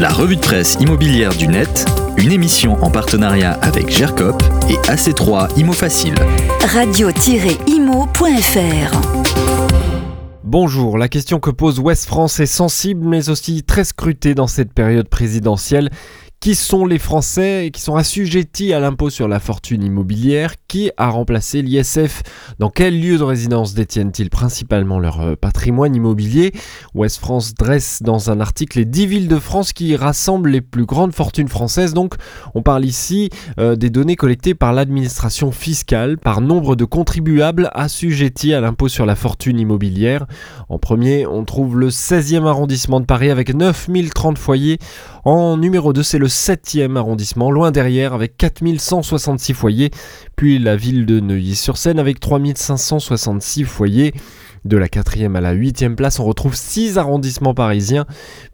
La revue de presse immobilière du net, une émission en partenariat avec GERCOP et AC3 Imo Facile. Radio-imo.fr Bonjour, la question que pose Ouest France est sensible mais aussi très scrutée dans cette période présidentielle. Qui sont les Français qui sont assujettis à l'impôt sur la fortune immobilière Qui a remplacé l'ISF Dans quel lieu de résidence détiennent-ils principalement leur euh, patrimoine immobilier? Ouest France dresse dans un article les 10 villes de France qui rassemblent les plus grandes fortunes françaises. Donc on parle ici euh, des données collectées par l'administration fiscale par nombre de contribuables assujettis à l'impôt sur la fortune immobilière. En premier, on trouve le 16e arrondissement de Paris avec 9030 foyers. En numéro 2, c'est le 7e arrondissement, loin derrière, avec 4166 foyers. Puis la ville de Neuilly-sur-Seine avec 3566 foyers. De la 4e à la 8e place, on retrouve 6 arrondissements parisiens.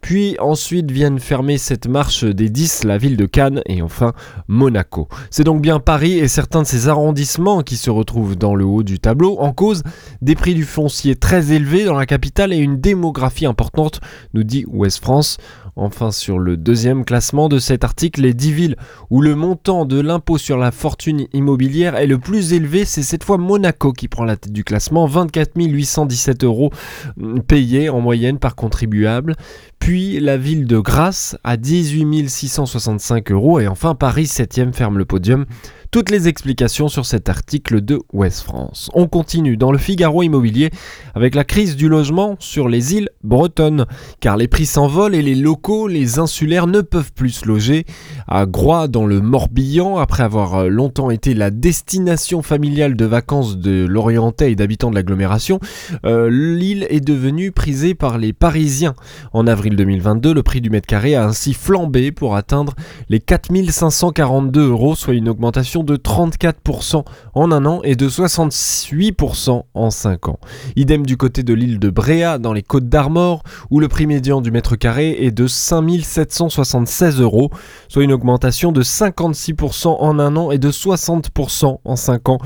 Puis ensuite viennent fermer cette marche des 10, la ville de Cannes et enfin Monaco. C'est donc bien Paris et certains de ces arrondissements qui se retrouvent dans le haut du tableau en cause des prix du foncier très élevés dans la capitale et une démographie importante, nous dit Ouest France. Enfin, sur le deuxième classement de cet article, les 10 villes où le montant de l'impôt sur la fortune immobilière est le plus élevé, c'est cette fois Monaco qui prend la tête du classement, 24 817 euros mm, payés en moyenne par contribuable. Puis la ville de Grasse à 18 665 euros et enfin Paris 7e ferme le podium toutes les explications sur cet article de Ouest France. On continue dans le Figaro immobilier avec la crise du logement sur les îles bretonnes, car les prix s'envolent et les locaux, les insulaires ne peuvent plus se loger. À Groix, dans le Morbihan, après avoir longtemps été la destination familiale de vacances de l'Orientais et d'habitants de l'agglomération, euh, l'île est devenue prisée par les Parisiens. En avril 2022, le prix du mètre carré a ainsi flambé pour atteindre les 4542 euros, soit une augmentation de 34% en un an et de 68% en 5 ans. Idem du côté de l'île de Bréa dans les Côtes d'Armor où le prix médian du mètre carré est de 5776 euros, soit une augmentation de 56% en un an et de 60% en 5 ans.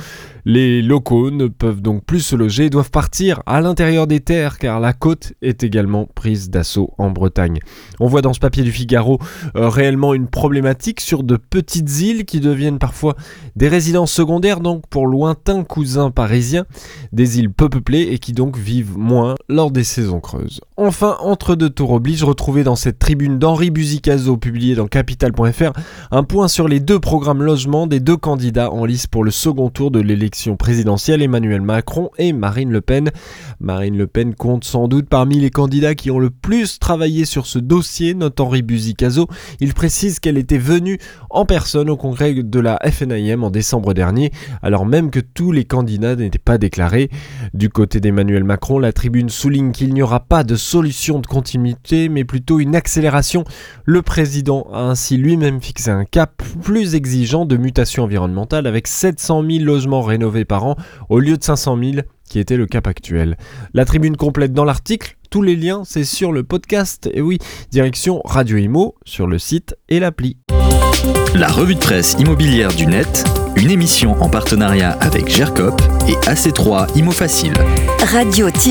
Les locaux ne peuvent donc plus se loger et doivent partir à l'intérieur des terres car la côte est également prise d'assaut en Bretagne. On voit dans ce papier du Figaro euh, réellement une problématique sur de petites îles qui deviennent parfois des résidences secondaires donc pour lointains cousins parisiens, des îles peu peuplées et qui donc vivent moins lors des saisons creuses. Enfin, entre deux tours oblige, retrouver dans cette tribune d'Henri Buzicazo publiée dans capital.fr un point sur les deux programmes logement des deux candidats en lice pour le second tour de l'élection présidentielle, Emmanuel Macron et Marine Le Pen. Marine Le Pen compte sans doute parmi les candidats qui ont le plus travaillé sur ce dossier, note Henri Buzicazo. Il précise qu'elle était venue en personne au congrès de la FNIM en décembre dernier, alors même que tous les candidats n'étaient pas déclarés. Du côté d'Emmanuel Macron, la tribune souligne qu'il n'y aura pas de solution de continuité, mais plutôt une accélération. Le président a ainsi lui-même fixé un cap plus exigeant de mutation environnementale avec 700 000 logements rénovés par an au lieu de 500 000 qui était le cap actuel. La tribune complète dans l'article, tous les liens c'est sur le podcast et oui, direction Radio Imo sur le site et l'appli. La revue de presse immobilière du net, une émission en partenariat avec GERCOP et AC3 Imo Facile. Radio-imo.fr